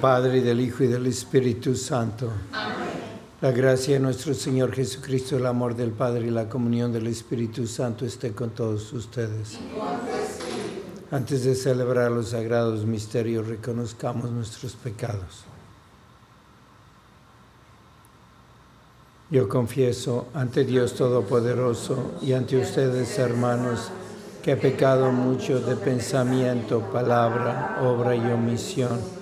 Padre, y del Hijo y del Espíritu Santo. Amén. La gracia de nuestro Señor Jesucristo, el amor del Padre y la comunión del Espíritu Santo esté con todos ustedes. Antes de celebrar los sagrados misterios, reconozcamos nuestros pecados. Yo confieso ante Dios Todopoderoso y ante ustedes, hermanos, que he pecado mucho de pensamiento, palabra, obra y omisión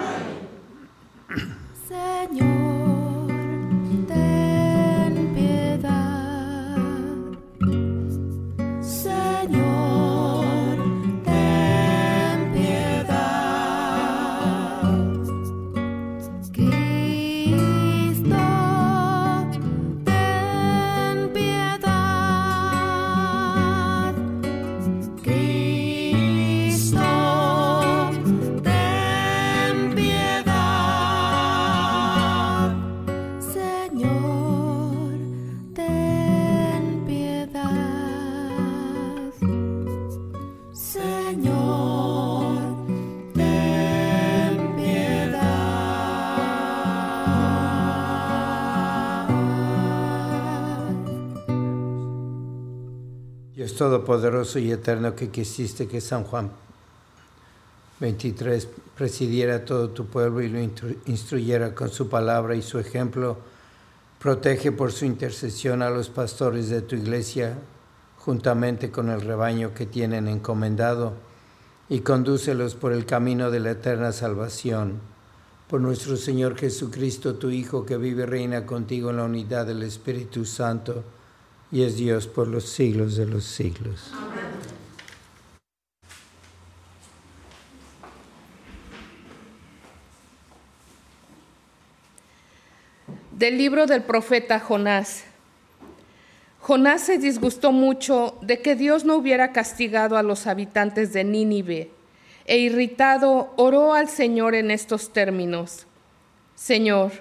Todopoderoso y eterno que quisiste que San Juan 23 presidiera todo tu pueblo y lo instruyera con su palabra y su ejemplo, protege por su intercesión a los pastores de tu iglesia juntamente con el rebaño que tienen encomendado y condúcelos por el camino de la eterna salvación. Por nuestro Señor Jesucristo, tu Hijo, que vive y reina contigo en la unidad del Espíritu Santo, y es Dios por los siglos de los siglos. Del libro del profeta Jonás. Jonás se disgustó mucho de que Dios no hubiera castigado a los habitantes de Nínive, e irritado oró al Señor en estos términos. Señor,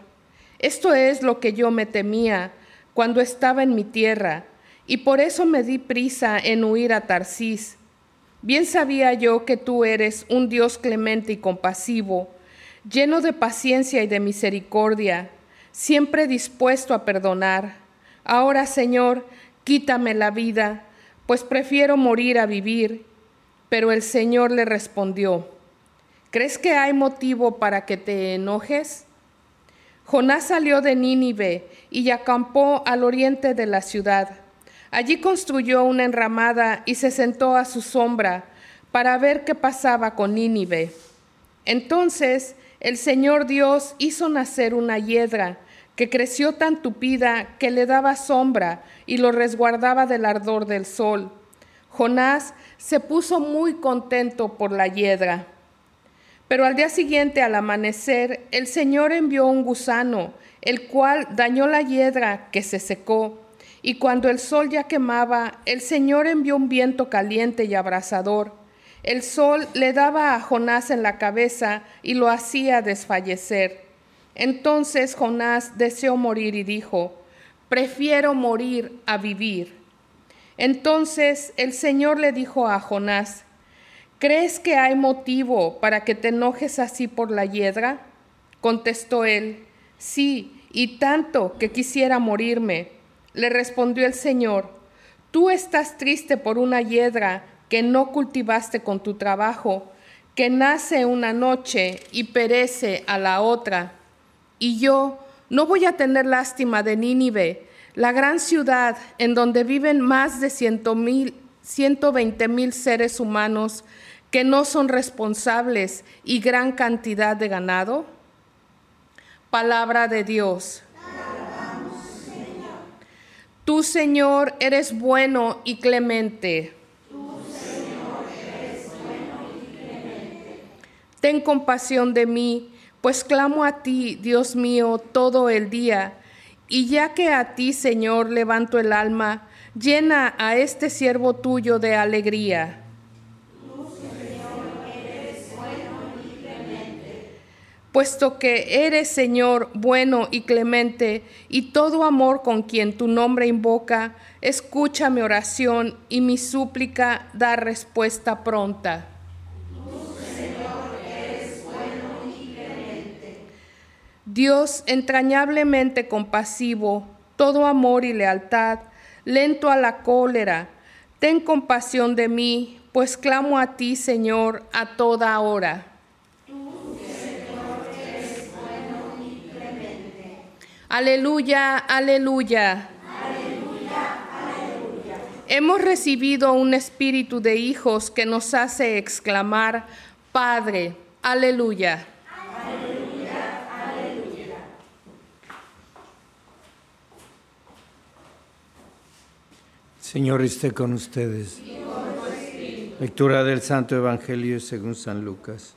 esto es lo que yo me temía cuando estaba en mi tierra, y por eso me di prisa en huir a Tarsis. Bien sabía yo que tú eres un Dios clemente y compasivo, lleno de paciencia y de misericordia, siempre dispuesto a perdonar. Ahora, Señor, quítame la vida, pues prefiero morir a vivir. Pero el Señor le respondió, ¿crees que hay motivo para que te enojes? Jonás salió de Nínive y acampó al oriente de la ciudad. Allí construyó una enramada y se sentó a su sombra para ver qué pasaba con Nínive. Entonces el Señor Dios hizo nacer una hiedra que creció tan tupida que le daba sombra y lo resguardaba del ardor del sol. Jonás se puso muy contento por la hiedra. Pero al día siguiente, al amanecer, el Señor envió un gusano, el cual dañó la hiedra que se secó. Y cuando el sol ya quemaba, el Señor envió un viento caliente y abrasador. El sol le daba a Jonás en la cabeza y lo hacía desfallecer. Entonces Jonás deseó morir y dijo, prefiero morir a vivir. Entonces el Señor le dijo a Jonás, ¿crees que hay motivo para que te enojes así por la hiedra? Contestó él, sí, y tanto que quisiera morirme. Le respondió el Señor, tú estás triste por una hiedra que no cultivaste con tu trabajo, que nace una noche y perece a la otra. Y yo no voy a tener lástima de Nínive, la gran ciudad en donde viven más de ciento mil, 120 mil seres humanos que no son responsables y gran cantidad de ganado? Palabra de Dios. Tú, Señor, eres bueno y clemente. Ten compasión de mí, pues clamo a ti, Dios mío, todo el día. Y ya que a ti, Señor, levanto el alma, llena a este siervo tuyo de alegría. Puesto que eres, Señor, bueno y clemente, y todo amor con quien tu nombre invoca, escucha mi oración y mi súplica da respuesta pronta. Dios entrañablemente compasivo, todo amor y lealtad, lento a la cólera, ten compasión de mí, pues clamo a ti, Señor, a toda hora. Aleluya, aleluya. Hemos recibido un espíritu de hijos que nos hace exclamar, Padre, aleluya. Señor esté con ustedes. Lectura del Santo Evangelio según San Lucas.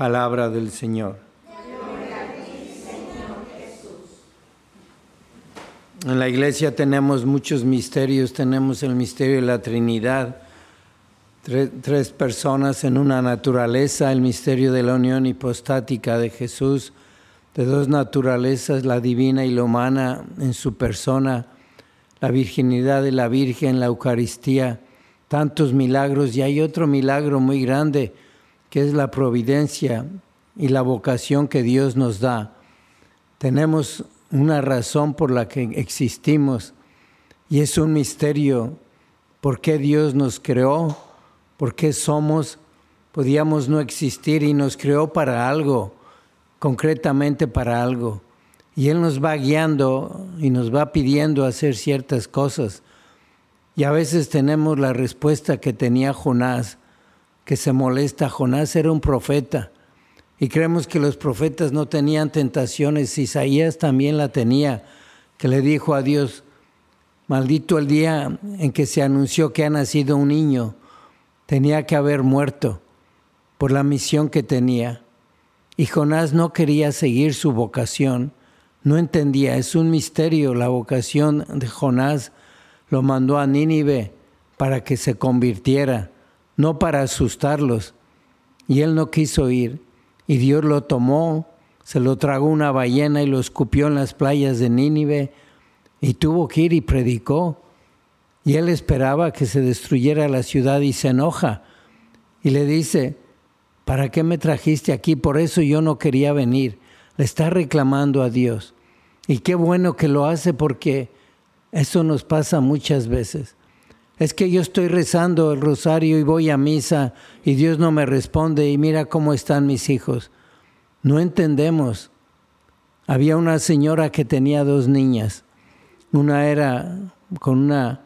Palabra del Señor. En la iglesia tenemos muchos misterios, tenemos el misterio de la Trinidad, tres, tres, personas en una naturaleza, el misterio de la unión hipostática de Jesús, de dos naturalezas, la divina y la humana en su persona, la virginidad de la Virgen, la Eucaristía, tantos milagros y hay otro milagro muy grande que es la providencia y la vocación que Dios nos da. Tenemos una razón por la que existimos y es un misterio por qué Dios nos creó, por qué somos, podíamos no existir y nos creó para algo concretamente para algo. Y Él nos va guiando y nos va pidiendo hacer ciertas cosas. Y a veces tenemos la respuesta que tenía Jonás, que se molesta. Jonás era un profeta. Y creemos que los profetas no tenían tentaciones. Isaías también la tenía, que le dijo a Dios, maldito el día en que se anunció que ha nacido un niño. Tenía que haber muerto por la misión que tenía. Y Jonás no quería seguir su vocación, no entendía, es un misterio la vocación de Jonás. Lo mandó a Nínive para que se convirtiera, no para asustarlos. Y él no quiso ir. Y Dios lo tomó, se lo tragó una ballena y lo escupió en las playas de Nínive. Y tuvo que ir y predicó. Y él esperaba que se destruyera la ciudad y se enoja. Y le dice, ¿para qué me trajiste aquí? Por eso yo no quería venir. Le está reclamando a Dios. Y qué bueno que lo hace porque eso nos pasa muchas veces. Es que yo estoy rezando el rosario y voy a misa y Dios no me responde y mira cómo están mis hijos. No entendemos. Había una señora que tenía dos niñas. Una era con una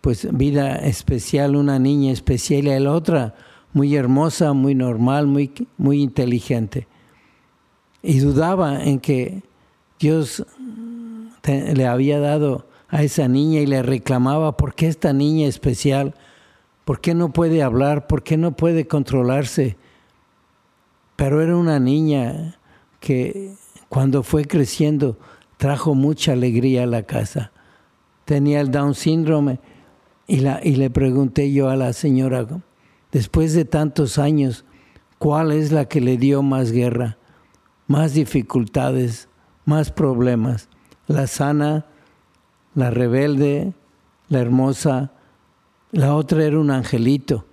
pues vida especial, una niña especial y la otra muy hermosa, muy normal, muy, muy inteligente. Y dudaba en que Dios le había dado a esa niña y le reclamaba, ¿por qué esta niña especial? ¿Por qué no puede hablar? ¿Por qué no puede controlarse? Pero era una niña que cuando fue creciendo trajo mucha alegría a la casa. Tenía el Down síndrome y, la, y le pregunté yo a la señora, después de tantos años, ¿cuál es la que le dio más guerra, más dificultades, más problemas? ¿La sana, la rebelde, la hermosa? La otra era un angelito.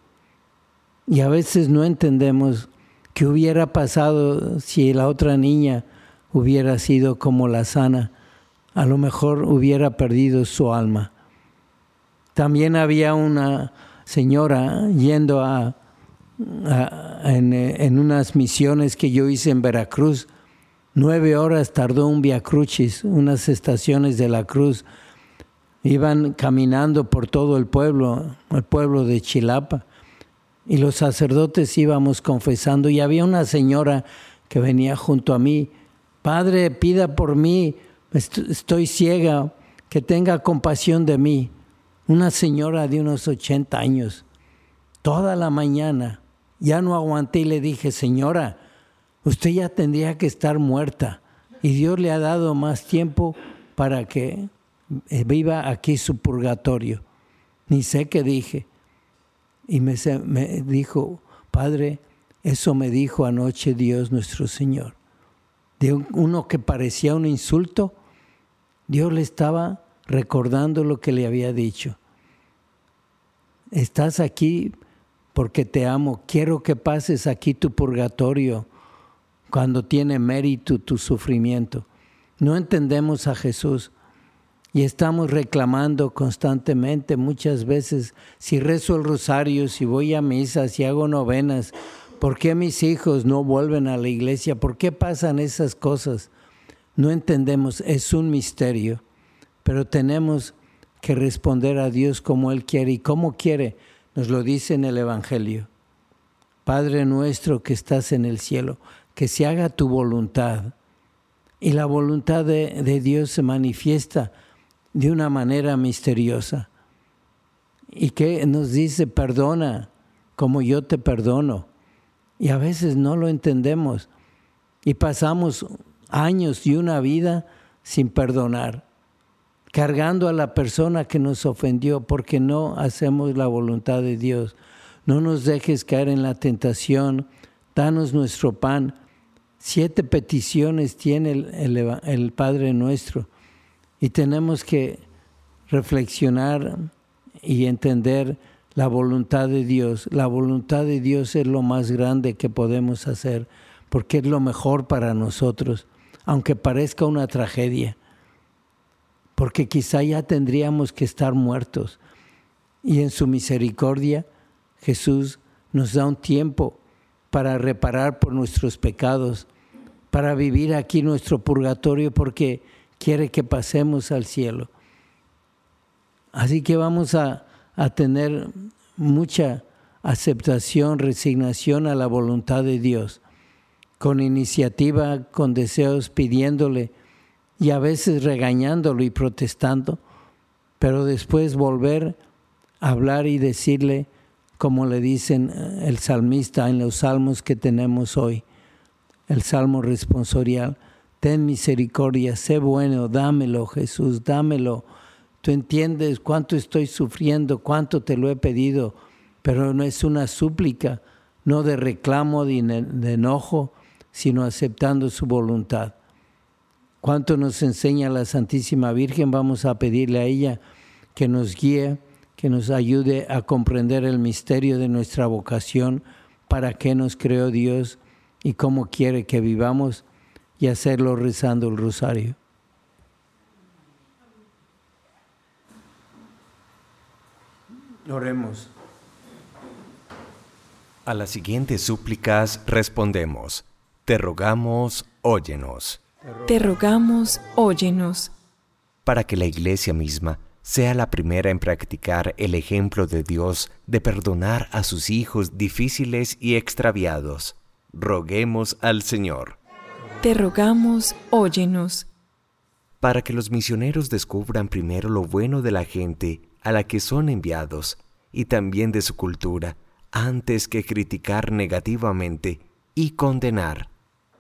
Y a veces no entendemos qué hubiera pasado si la otra niña hubiera sido como la sana. A lo mejor hubiera perdido su alma. También había una señora yendo a, en, unas misiones que yo hice en Veracruz. Nueve horas tardó un Via Crucis, unas estaciones de la cruz. Iban caminando por todo el pueblo, el pueblo de Chilapa, y los sacerdotes íbamos confesando. Y había una señora que venía junto a mí. Padre, pida por mí, estoy ciega, que tenga compasión de mí una señora de unos 80 años, toda la mañana, ya no aguanté y le dije, señora, usted ya tendría que estar muerta y Dios le ha dado más tiempo para que viva aquí su purgatorio. Ni sé qué dije. Y me, me dijo, Padre, eso me dijo anoche Dios nuestro Señor. De uno que parecía un insulto, Dios le estaba recordando lo que le había dicho. Estás aquí porque te amo. Quiero que pases aquí tu purgatorio cuando tiene mérito tu sufrimiento. No entendemos a Jesús y estamos reclamando constantemente muchas veces si rezo el rosario, si voy a misa, si hago novenas, ¿por qué mis hijos no vuelven a la iglesia? ¿Por qué pasan esas cosas? No entendemos, es un misterio, pero tenemos que responder a Dios como Él quiere y como quiere, nos lo dice en el Evangelio. Padre nuestro que estás en el cielo, que se haga tu voluntad. Y la voluntad de, de Dios se manifiesta de una manera misteriosa. Y que nos dice, perdona como yo te perdono. Y a veces no lo entendemos. Y pasamos años y una vida sin perdonar cargando a la persona que nos ofendió porque no hacemos la voluntad de Dios. No nos dejes caer en la tentación, danos nuestro pan. Siete peticiones tiene el, Padre nuestro y tenemos que reflexionar y entender la voluntad de Dios. La voluntad de Dios es lo más grande que podemos hacer porque es lo mejor para nosotros, aunque parezca una tragedia porque quizá ya tendríamos que estar muertos. Y en su misericordia Jesús nos da un tiempo para reparar por nuestros pecados, para vivir aquí nuestro purgatorio porque quiere que pasemos al cielo. Así que vamos a, a tener mucha aceptación, resignación a la voluntad de Dios, con iniciativa, con deseos, pidiéndole y a veces regañándolo y protestando, pero después volver a hablar y decirle, como le dicen eh, el salmista en los salmos que tenemos hoy, el salmo responsorial, ten misericordia, sé bueno, dámelo Jesús, dámelo. Tú entiendes cuánto estoy sufriendo, cuánto te lo he pedido, pero no es una súplica, no de reclamo, de enojo, sino aceptando su voluntad. Cuánto nos enseña la Santísima Virgen, vamos a pedirle a ella que nos guíe, que nos ayude a comprender el misterio de nuestra vocación, para qué nos creó Dios y cómo quiere que vivamos y hacerlo rezando el rosario. Oremos. A las siguientes súplicas respondemos, te rogamos, óyenos. Te rogamos, óyenos. Para que la Iglesia misma sea la primera en practicar el ejemplo de Dios de perdonar a sus hijos difíciles y extraviados, roguemos al Señor. Te rogamos, óyenos. Para que los misioneros descubran primero lo bueno de la gente a la que son enviados y también de su cultura, antes que criticar negativamente y condenar.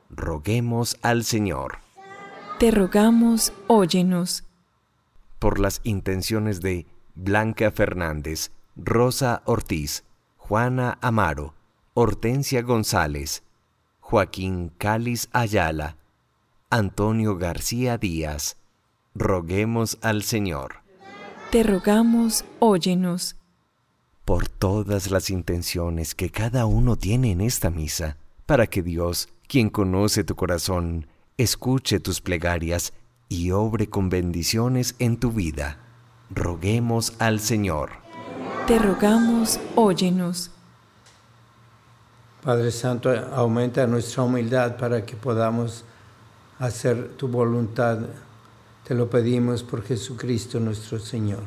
Roguemos al Señor. Te rogamos, óyenos. Por las intenciones de Blanca Fernández, Rosa Ortiz, Juana Amaro, Hortensia González, Joaquín Cáliz Ayala, Antonio García Díaz, roguemos al Señor. Te rogamos, óyenos. Por todas las intenciones que cada uno tiene en esta misa, para que Dios, quien conoce tu corazón, escuche tus plegarias y obre con bendiciones en tu vida. Roguemos al Señor. Te rogamos, óyenos. Padre Santo, aumenta nuestra humildad para que podamos hacer tu voluntad te lo pedimos por Jesucristo nuestro Señor.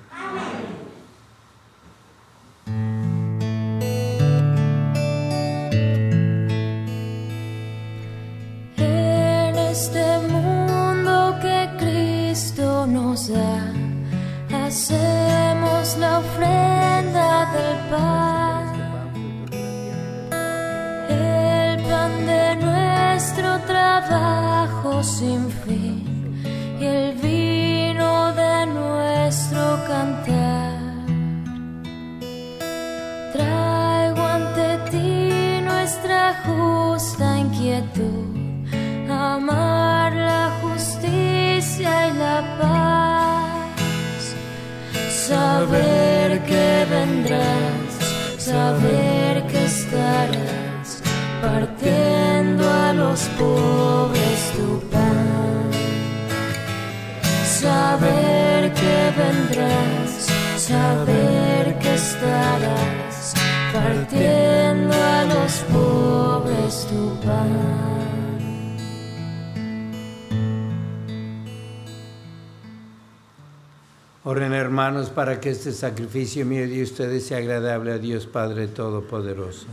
Saber que Oren hermanos para que este sacrificio mío de ustedes sea agradable a Dios Padre Todopoderoso.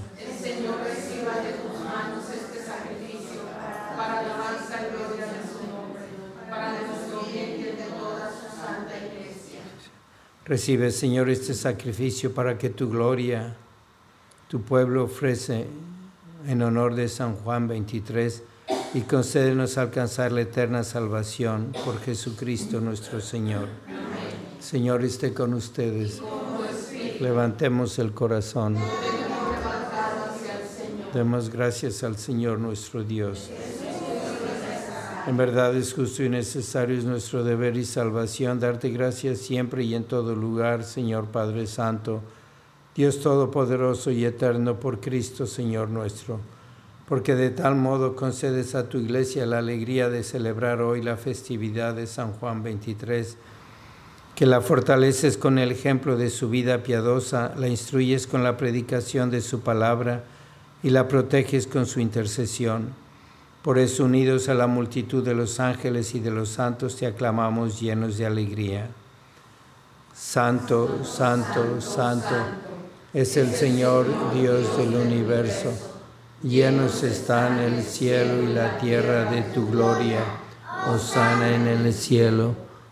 Recibe, Señor, este sacrificio para que tu gloria, tu pueblo ofrece en honor de San Juan 23 y concédenos alcanzar la eterna salvación por Jesucristo nuestro Señor. Señor, esté con ustedes. Levantemos el corazón. Demos gracias al Señor nuestro Dios. En verdad es justo y necesario, es nuestro deber y salvación darte gracias siempre y en todo lugar, Señor Padre Santo, Dios Todopoderoso y Eterno por Cristo, Señor nuestro, porque de tal modo concedes a tu iglesia la alegría de celebrar hoy la festividad de San Juan 23, que la fortaleces con el ejemplo de su vida piadosa, la instruyes con la predicación de su palabra y la proteges con su intercesión por eso, unidos a la multitud de los ángeles y de los santos, te aclamamos llenos de alegría. Santo, santo, santo es el Señor Dios del universo. Llenos están el cielo y la tierra de tu gloria. Osana en el cielo.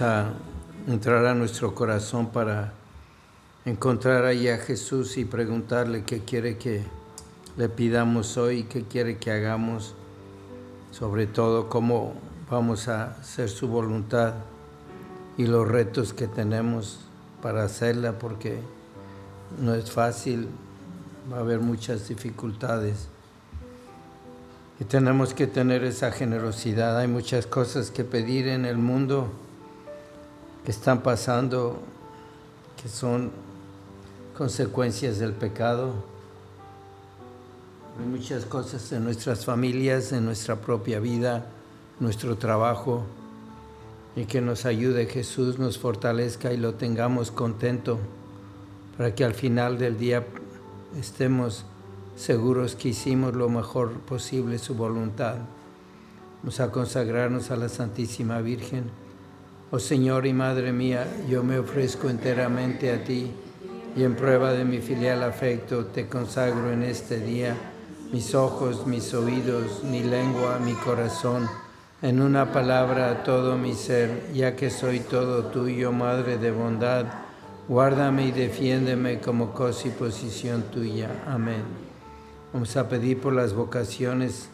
A entrar a nuestro corazón para encontrar ahí a Jesús y preguntarle qué quiere que le pidamos hoy, qué quiere que hagamos, sobre todo cómo vamos a hacer su voluntad y los retos que tenemos para hacerla, porque no es fácil, va a haber muchas dificultades. Y tenemos que tener esa generosidad. Hay muchas cosas que pedir en el mundo están pasando, que son consecuencias del pecado. Hay muchas cosas en nuestras familias, en nuestra propia vida, nuestro trabajo, y que nos ayude Jesús, nos fortalezca y lo tengamos contento, para que al final del día estemos seguros que hicimos lo mejor posible su voluntad. Vamos a consagrarnos a la Santísima Virgen Oh Señor y Madre mía, yo me ofrezco enteramente a ti y en prueba de mi filial afecto te consagro en este día mis ojos, mis oídos, mi lengua, mi corazón, en una palabra todo mi ser, ya que soy todo tuyo, Madre de bondad, guárdame y defiéndeme como cosa y posición tuya. Amén. Vamos a pedir por las vocaciones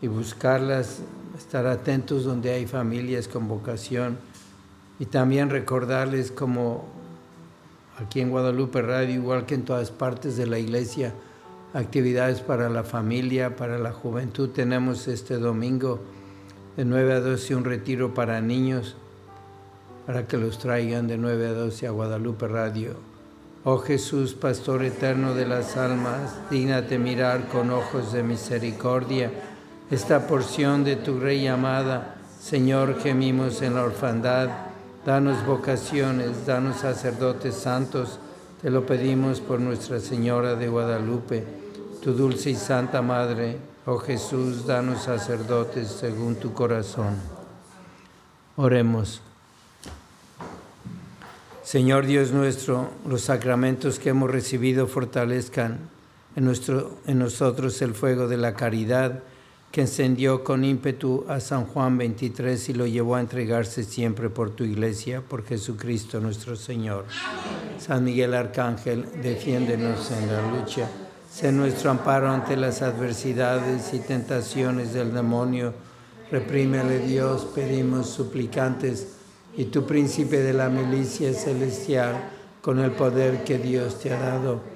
y buscarlas, estar atentos donde hay familias con vocación y también recordarles como aquí en Guadalupe Radio, igual que en todas partes de la iglesia, actividades para la familia, para la juventud. Tenemos este domingo de 9 a 12 un retiro para niños, para que los traigan de 9 a 12 a Guadalupe Radio. Oh Jesús, Pastor eterno de las almas, dígnate mirar con ojos de misericordia esta porción de tu Rey amada. Señor, gemimos en la orfandad Danos vocaciones, danos sacerdotes santos, te lo pedimos por Nuestra Señora de Guadalupe, tu dulce y santa Madre. Oh Jesús, danos sacerdotes según tu corazón. Oremos. Señor Dios nuestro, los sacramentos que hemos recibido fortalezcan en, nuestro, en nosotros el fuego de la caridad que encendió con ímpetu a San Juan 23 y lo llevó a entregarse siempre por tu iglesia, por Jesucristo nuestro Señor. San Miguel Arcángel, defiéndenos en la lucha. Sé nuestro amparo ante las adversidades y tentaciones del demonio. Reprímele Dios, pedimos suplicantes, y tu príncipe de la milicia celestial, con el poder que Dios te ha dado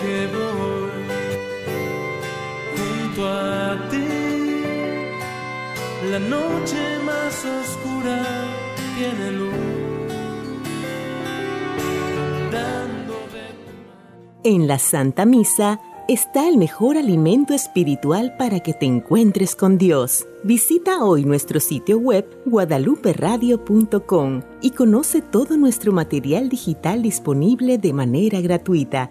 Que voy junto a ti. La noche más oscura tiene luz. En la Santa Misa está el mejor alimento espiritual para que te encuentres con Dios. Visita hoy nuestro sitio web guadaluperadio.com y conoce todo nuestro material digital disponible de manera gratuita